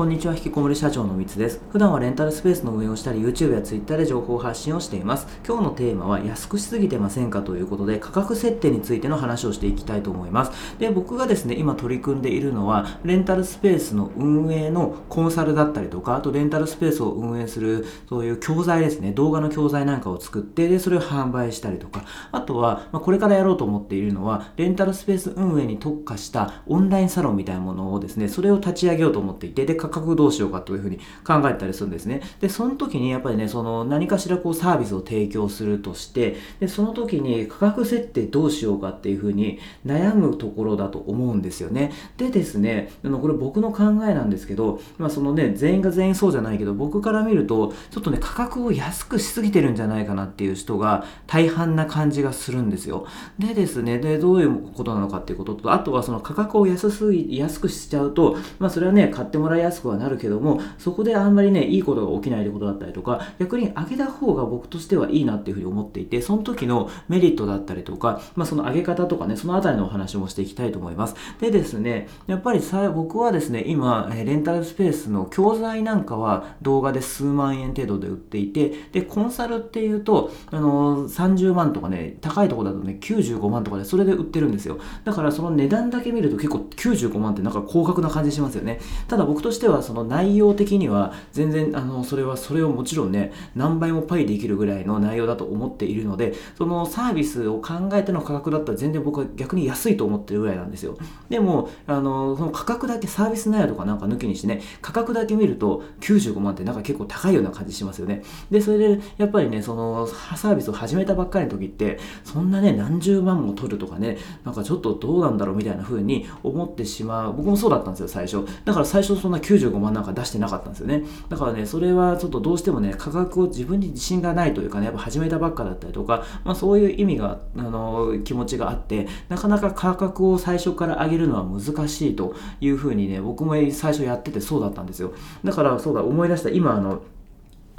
こんにちは、引きこもり社長のみつです。普段はレンタルスペースの運営をしたり、YouTube や Twitter で情報発信をしています。今日のテーマは安くしすぎてませんかということで、価格設定についての話をしていきたいと思います。で、僕がですね、今取り組んでいるのは、レンタルスペースの運営のコンサルだったりとか、あとレンタルスペースを運営する、そういう教材ですね、動画の教材なんかを作って、で、それを販売したりとか、あとは、まあ、これからやろうと思っているのは、レンタルスペース運営に特化したオンラインサロンみたいなものをですね、それを立ち上げようと思っていて、で、価格どうしようかというふうに考えたりするんですね。で、その時にやっぱりね、その何かしらこうサービスを提供するとして、で、その時に価格設定どうしようかっていうふうに悩むところだと思うんですよね。でですね、あのこれ僕の考えなんですけど、まあそのね、全員が全員そうじゃないけど、僕から見ると、ちょっとね、価格を安くしすぎてるんじゃないかなっていう人が大半な感じがするんですよ。でですね、で、どういうことなのかっていうことと、あとはその価格を安すぎ、安くしちゃうと、まあそれはね、買ってもらいやすくはなるけども、そこであんまりね、いいことが起きないってことだったりとか、逆に上げた方が僕としてはいいなっていうふうに思っていて、その時のメリットだったりとか、まあその上げ方とかね、そのあたりのお話もしていきたいと思います。でですね、やっぱりさ僕はですね、今、レンタルスペースの教材なんかは動画で数万円程度で売っていて、で、コンサルっていうと、あの30万とかね、高いとこだとね、95万とかでそれで売ってるんですよ。だからその値段だけ見ると結構95万ってなんか高額な感じしますよね。ただ僕としてはその内容的には全然あのそれはそれをもちろんね何倍もパイできるぐらいの内容だと思っているのでそのサービスを考えての価格だったら全然僕は逆に安いと思ってるぐらいなんですよ。でもあのその価格だけサービス内容とかなんか抜きにしてね価格だけ見ると95万ってなんか結構高いような感じしますよね。でそれでやっぱりねそのサービスを始めたばっかりの時ってそんなね何十万も取るとかねなんかちょっとどうなんだろうみたいな風に思ってしまう。僕もそうだったんですよ最初。だから最初そんな95万なんか出してなかったんですよねだからね、それはちょっとどうしてもね、価格を自分に自信がないというかね、やっぱ始めたばっかだったりとか、まあそういう意味が、あの、気持ちがあって、なかなか価格を最初から上げるのは難しいというふうにね、僕も最初やっててそうだったんですよ。だからそうだ、思い出した、今あの、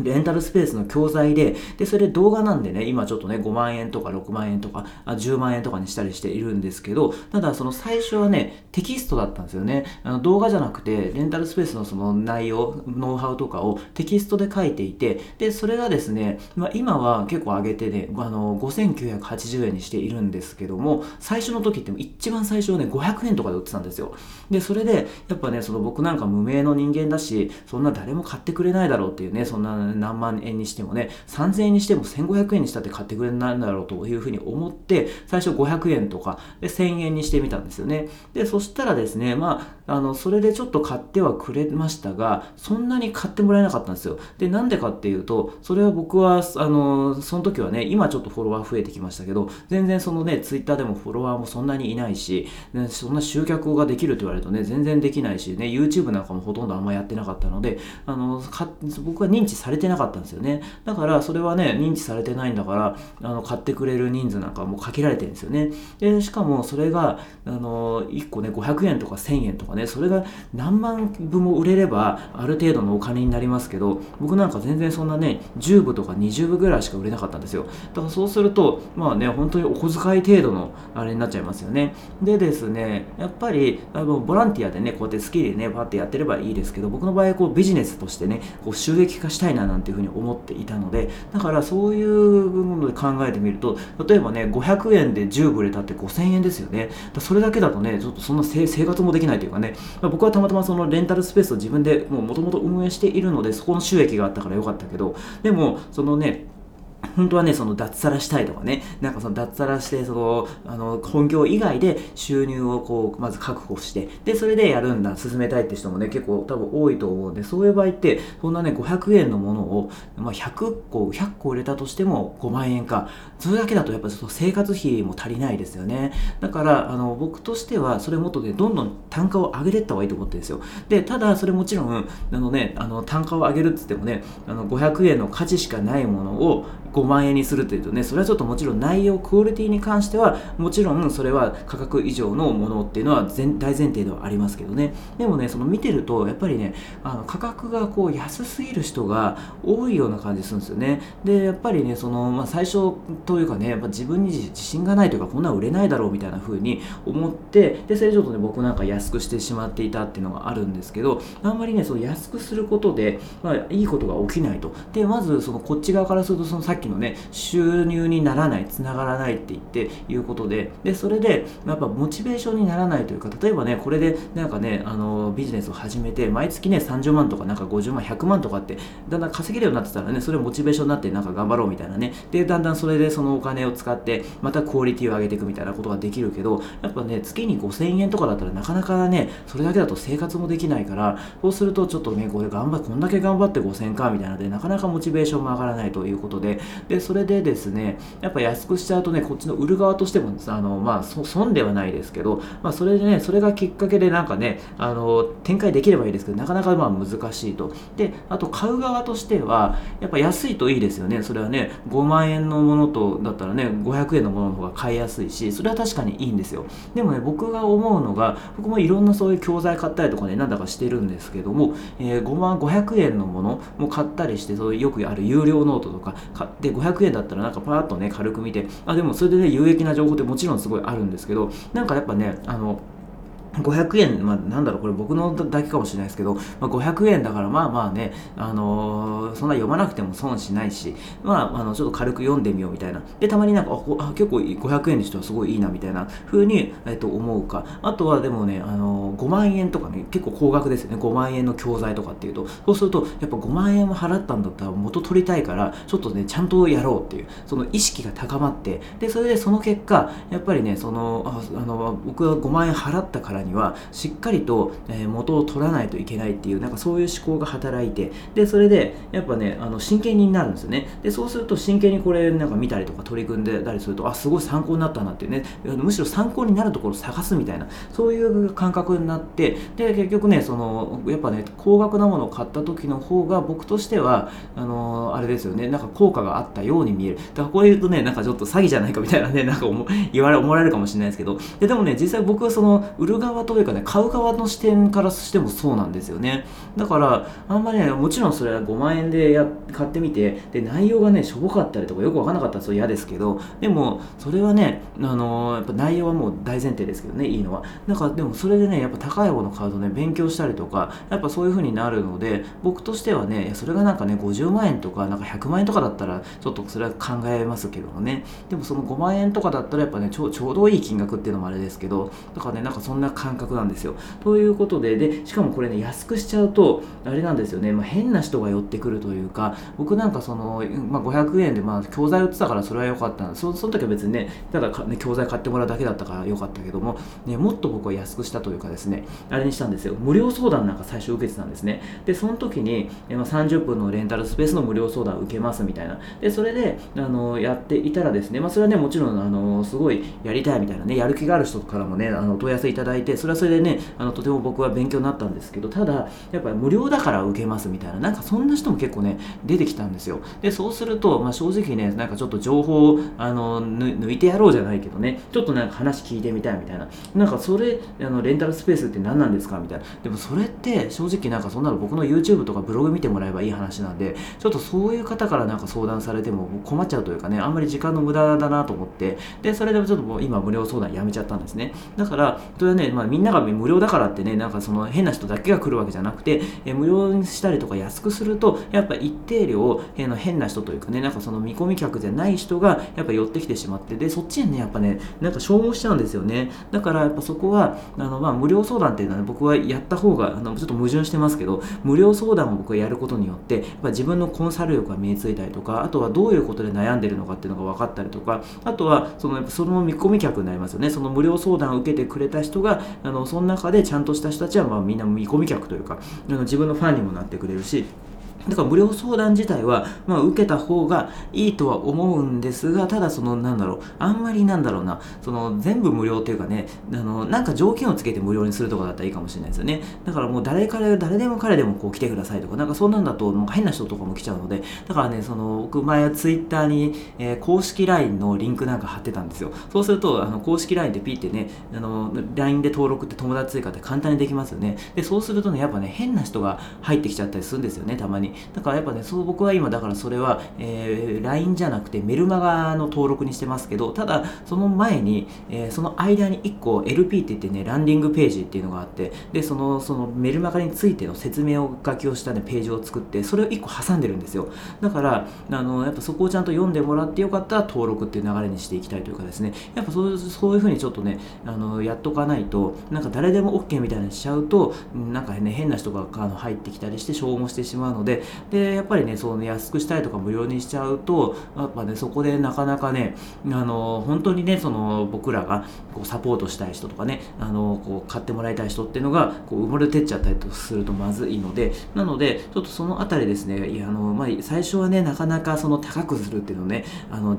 レンタルスペースの教材で、で、それ動画なんでね、今ちょっとね、5万円とか6万円とか、あ10万円とかにしたりしているんですけど、ただその最初はね、テキストだったんですよね。あの動画じゃなくて、レンタルスペースのその内容、ノウハウとかをテキストで書いていて、で、それがですね、まあ、今は結構上げてね、あの、5980円にしているんですけども、最初の時って一番最初はね、500円とかで売ってたんですよ。で、それで、やっぱね、その僕なんか無名の人間だし、そんな誰も買ってくれないだろうっていうね、そんな何万円にしてもね、3000円にしても1500円にしたって買ってくれないんだろうというふうに思って、最初500円とかで1000円にしてみたんですよね。で、そしたらですね、まあ、あの、それでちょっと買ってはくれましたが、そんなに買ってもらえなかったんですよ。で、なんでかっていうと、それは僕は、あの、その時はね、今ちょっとフォロワー増えてきましたけど、全然そのね、ツイッターでもフォロワーもそんなにいないし、ね、そんな集客ができると言われるとね、全然できないし、ね、YouTube なんかもほとんどあんまやってなかったので、あの、僕は認知されてなかったんですよね。だからそれはね、認知されてないんだから、あの買ってくれる人数なんかもう限られてるんですよね。で、しかもそれが、あの、1個ね、500円とか1000円とかね、それが何万部も売れれば、ある程度のお金になりますけど、僕なんか全然そんなね、10部とか20部ぐらいしか売れなかったんですよ。だからそうすると、まあね、本当にお小遣い程度のあれになっちゃいますよね。でですね、やっぱり、あのボランティアでね、こうやって好きでね、パってやってればいいですけど、僕の場合、こうビジネスとしてね、こう収益化したいななんていうふうに思っていたので、だからそういうもので考えてみると、例えばね、500円で10ブレたって5000円ですよね。それだけだとね、ちょっとそんな生活もできないというかね、まあ、僕はたまたまそのレンタルスペースを自分でもともと運営しているので、そこの収益があったから良かったけど、でも、そのね、本当はね、その脱サラしたいとかね、なんかその脱サラして、その、あの、本業以外で収入をこう、まず確保して、で、それでやるんだ、進めたいって人もね、結構多分多いと思うんで、そういう場合って、そんなね、500円のものを、まあ、100個、100個売れたとしても5万円か、それだけだとやっぱその生活費も足りないですよね。だから、あの、僕としては、それもっとね、どんどん単価を上げていった方がいいと思ってるんですよ。で、ただ、それもちろん、あのね、あの、単価を上げるって言ってもね、あの、500円の価値しかないものを5 5万円にするというとねそれはちょっともちろん内容クオリティに関してはもちろんそれは価格以上のものっていうのは全大前提ではありますけどね。でもねその見てるとやっぱりねあの価格がこう安すぎる人が多いような感じするんですよね。でやっぱりねその、まあ、最初というかねやっぱ自分に自信がないというかこんな売れないだろうみたいな風に思ってでそれちょっとね僕なんか安くしてしまっていたっていうのがあるんですけどあんまりねその安くすることで、まあ、いいことが起きないと。でまずそのこっち側からするとそのさっきのね収入にならないつながらないって言っていうことででそれでやっぱモチベーションにならないというか例えばねこれでなんかねあのビジネスを始めて毎月ね30万とかなんか50万100万とかってだんだん稼げるようになってたらねそれモチベーションになってなんか頑張ろうみたいなね。でだんだんそれでそのお金を使ってまたクオリティを上げていくみたいなことができるけどやっぱね月に5000円とかだったらなかなかねそれだけだと生活もできないからそうするとちょっとねこれ頑張こんだけ頑張って5000かみたいなのでなかなかモチベーションも上がらないということででそれでですねやっぱ安くしちゃうとねこっちの売る側としてもあのまあ損ではないですけど、まあ、それでねそれがきっかけでなんかねあの展開できればいいですけどなかなかまあ難しいと。であと買う側としてはやっぱ安いといいですよね。それはね5万円のものとだったらね500円のものの方が買いやすいしそれは確かにいいんですよ。でもね僕が思うのが僕もいろんなそういう教材買ったりとかねなんだかしてるんですけども、えー、5万500円のものも買ったりしてそういうよくある有料ノートとか買って500円だったらなんかパーッとね軽く見てあでもそれでね有益な情報ってもちろんすごいあるんですけどなんかやっぱねあの500円、まあ、なんだろう、これ僕のだけかもしれないですけど、まあ、500円だから、まあまあね、あのー、そんな読まなくても損しないし、まあ、あの、ちょっと軽く読んでみようみたいな。で、たまになんか、あ、結構500円にしてはすごいいいなみたいな風に、えっと、思うか。あとはでもね、あのー、5万円とかね、結構高額ですよね。5万円の教材とかっていうと、そうすると、やっぱ5万円も払ったんだったら元取りたいから、ちょっとね、ちゃんとやろうっていう、その意識が高まって、で、それでその結果、やっぱりね、その、ああの、僕が5万円払ったからにはしっかりと、え元を取らないといけないっていうなんかそういう思考が働いてでそれでやっぱねあの真剣になるんですよね。でそうすると真剣にこれなんか見たりとか取り組んでたりするとあすごい参考になったなっていうね。むしろ参考になるところを探すみたいなそういう感覚になってで結局ねそのやっぱね高額なものを買った時の方が僕としてはあのあれですよね。なんか効果があったように見える。だからこう言うとねなんかちょっと詐欺じゃないかみたいなねなんか言われ思われるかもしれないですけど。ででもね実際僕はその売る側というかね買う側の視点からしてもそうなんですよね。だからあんまりねもちろんそれは5万円でや買ってみてで内容がねしょぼかったりとかよくわかんなかったらそれ嫌ですけどでもそれはねあのー、やっぱ内容はもう大前提ですけどねいいのは。だからでもそれでねやっぱ高いもの買うとね勉強したりとかやっぱそういう風になるので僕としてはねそれがなんかね50万円とかなんか100万円とかだったらちょっとそれは考えますけどもね。でもその5万円とかだったらやっぱねちょちょうどいい金額っていうのもあれですけどだからねなんかそんな感覚なんですよ。ということででしかもこれね安くしちゃうとあれなんですよね、まあ、変な人が寄ってくるというか僕なんかその、まあ、500円でまあ教材売ってたからそれは良かったそその時は別にねただね教材買ってもらうだけだったから良かったけども、ね、もっと僕は安くしたというかですねあれにしたんですよ。無料相談なんか最初受けてたんですね。でその時に、まあ、30分のレンタルスペースの無料相談を受けますみたいな。でそれであのやっていたらですね、まあ、それはねもちろんあのすごいやりたいみたいなねやる気がある人からもねあの問い合わせいただいてそれはそれでねあのとても僕は勉強になったんですけどただやっぱり無料だから受けますみたいななんかそんな人も結構ね出てきたんですよ。でそうすると、まあ、正直ねなんかちょっと情報をあの抜いてやろうじゃないけどねちょっとなんか話聞いてみたいみたいな。なんかそれあのレンタルスペースって何なんですかみたいな。でもそれって正直なんかそんなの僕の YouTube とかブログ見てもらえばいい話なんでちょっとそういう方からなんか相談されても困っちゃうというかねあんまり時間の無駄だなと思って。でそれでもちょっともう今無料相談やめちゃったんですね。だからそれはね、まあ、みんなが無料だからってねなんかその変な人だけが来るわけじゃなくて、え無料にしたりとか安くするとやっぱ一定量、えの変な人というかねなんかその見込み客じゃない人がやっぱ寄ってきてしまってでそっちにねやっぱねなんか消耗しちゃうんですよね。だからやっぱそこはあの、まあ、無料相談っていうのは、ね、僕はやった方があのちょっと矛盾してますけど無料相談を僕がやることによってやっぱ自分のコンサル力が身についたりとかあとはどういうことで悩んでるのかっていうのが分かったりとかあとはそのその見込み客になりますよね。その無料相談を受けてくれた人があのその中でちゃんとした人たちはまあみんな見込み客というかあの自分のファンにもなってくれるしだから無料相談自体は、まあ、受けた方がいいとは思うんですが、ただその、なんだろう、あんまりなんだろうな、その、全部無料っていうかね、あの、なんか条件をつけて無料にするとかだったらいいかもしれないですよね。だからもう誰から、誰でも彼でもこう来てくださいとか、なんかそんなんだと、もう変な人とかも来ちゃうので、だからね、その、僕前はツイッターに、えー、公式 LINE のリンクなんか貼ってたんですよ。そうすると、あの、公式 LINE でピーってね、あの、LINE で登録って友達追加って簡単にできますよね。で、そうするとね、やっぱね、変な人が入ってきちゃったりするんですよね、たまに。だからやっぱね、そう僕は今だからそれは、えー、LINE じゃなくてメルマガの登録にしてますけどただその前に、えー、その間に1個 LP って言ってねランディングページっていうのがあってでそのそのメルマガについての説明を書きをした、ね、ページを作ってそれを1個挟んでるんですよ。だからあのやっぱそこをちゃんと読んでもらってよかったら登録っていう流れにしていきたいというかですね。やっぱそうそういうふうにちょっとねあのやっとかないとなんか誰でも OK みたいにしちゃうとなんかね変な人があの入ってきたりして消耗してしまうのででやっぱりねそうね安くしたいとか無料にしちゃうとやっぱねそこでなかなかねあの本当にねその僕らがこうサポートしたい人とかねあのこう買ってもらいたい人っていうのがこう埋もれてっちゃったりとするとまずいのでなのでちょっとそのあたりですねいやあの、まあ、最初はねなかなかその高くするっていうのねあの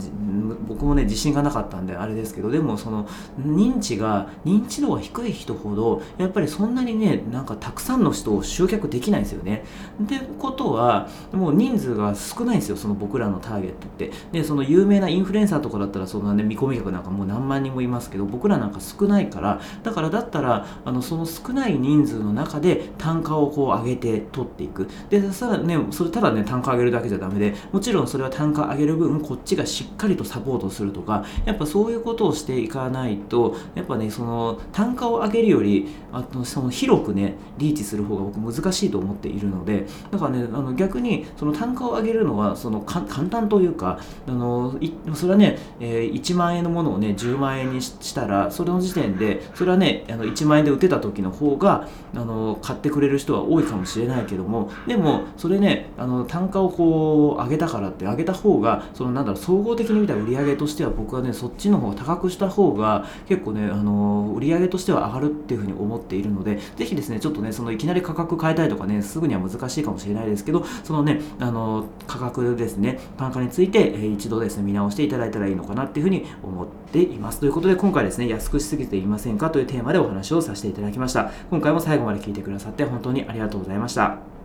僕もね自信がなかったんであれですけどでもその認知が認知度が低い人ほどやっぱりそんなにねなんかたくさんの人を集客できないんですよね。ってことははもう人数が少ないんですよその僕らのターゲットって。でその有名なインフルエンサーとかだったらその、ね、見込み客なんかもう何万人もいますけど僕らなんか少ないからだからだったらあのその少ない人数の中で単価をこう上げて取っていく。でそしたらねそれただね単価上げるだけじゃダメでもちろんそれは単価上げる分こっちがしっかりとサポートするとかやっぱそういうことをしていかないとやっぱねその単価を上げるよりあのその広くねリーチする方が僕難しいと思っているのでだからねあの逆にその単価を上げるのはその簡単というかあのそれはね、えー、1万円のものをね10万円にしたらそれの時点でそれはねあの1万円で売ってた時の方があの買ってくれる人は多いかもしれないけどもでもそれねあの単価をこう上げたからって上げた方がそのなんだろう総合的に見た売り上げとしては僕はねそっちの方が高くした方が結構ねあの売り上げとしては上がるっていうふうに思っているのでぜひですねちょっとねそのいきなり価格変えたいとかねすぐには難しいかもしれないですけどけどそのねあの価格ですね単価について、えー、一度ですね見直していただいたらいいのかなっていうふうに思っています。ということで今回ですね安くしすぎていませんかというテーマでお話をさせていただきました。今回も最後まで聞いてくださって本当にありがとうございました。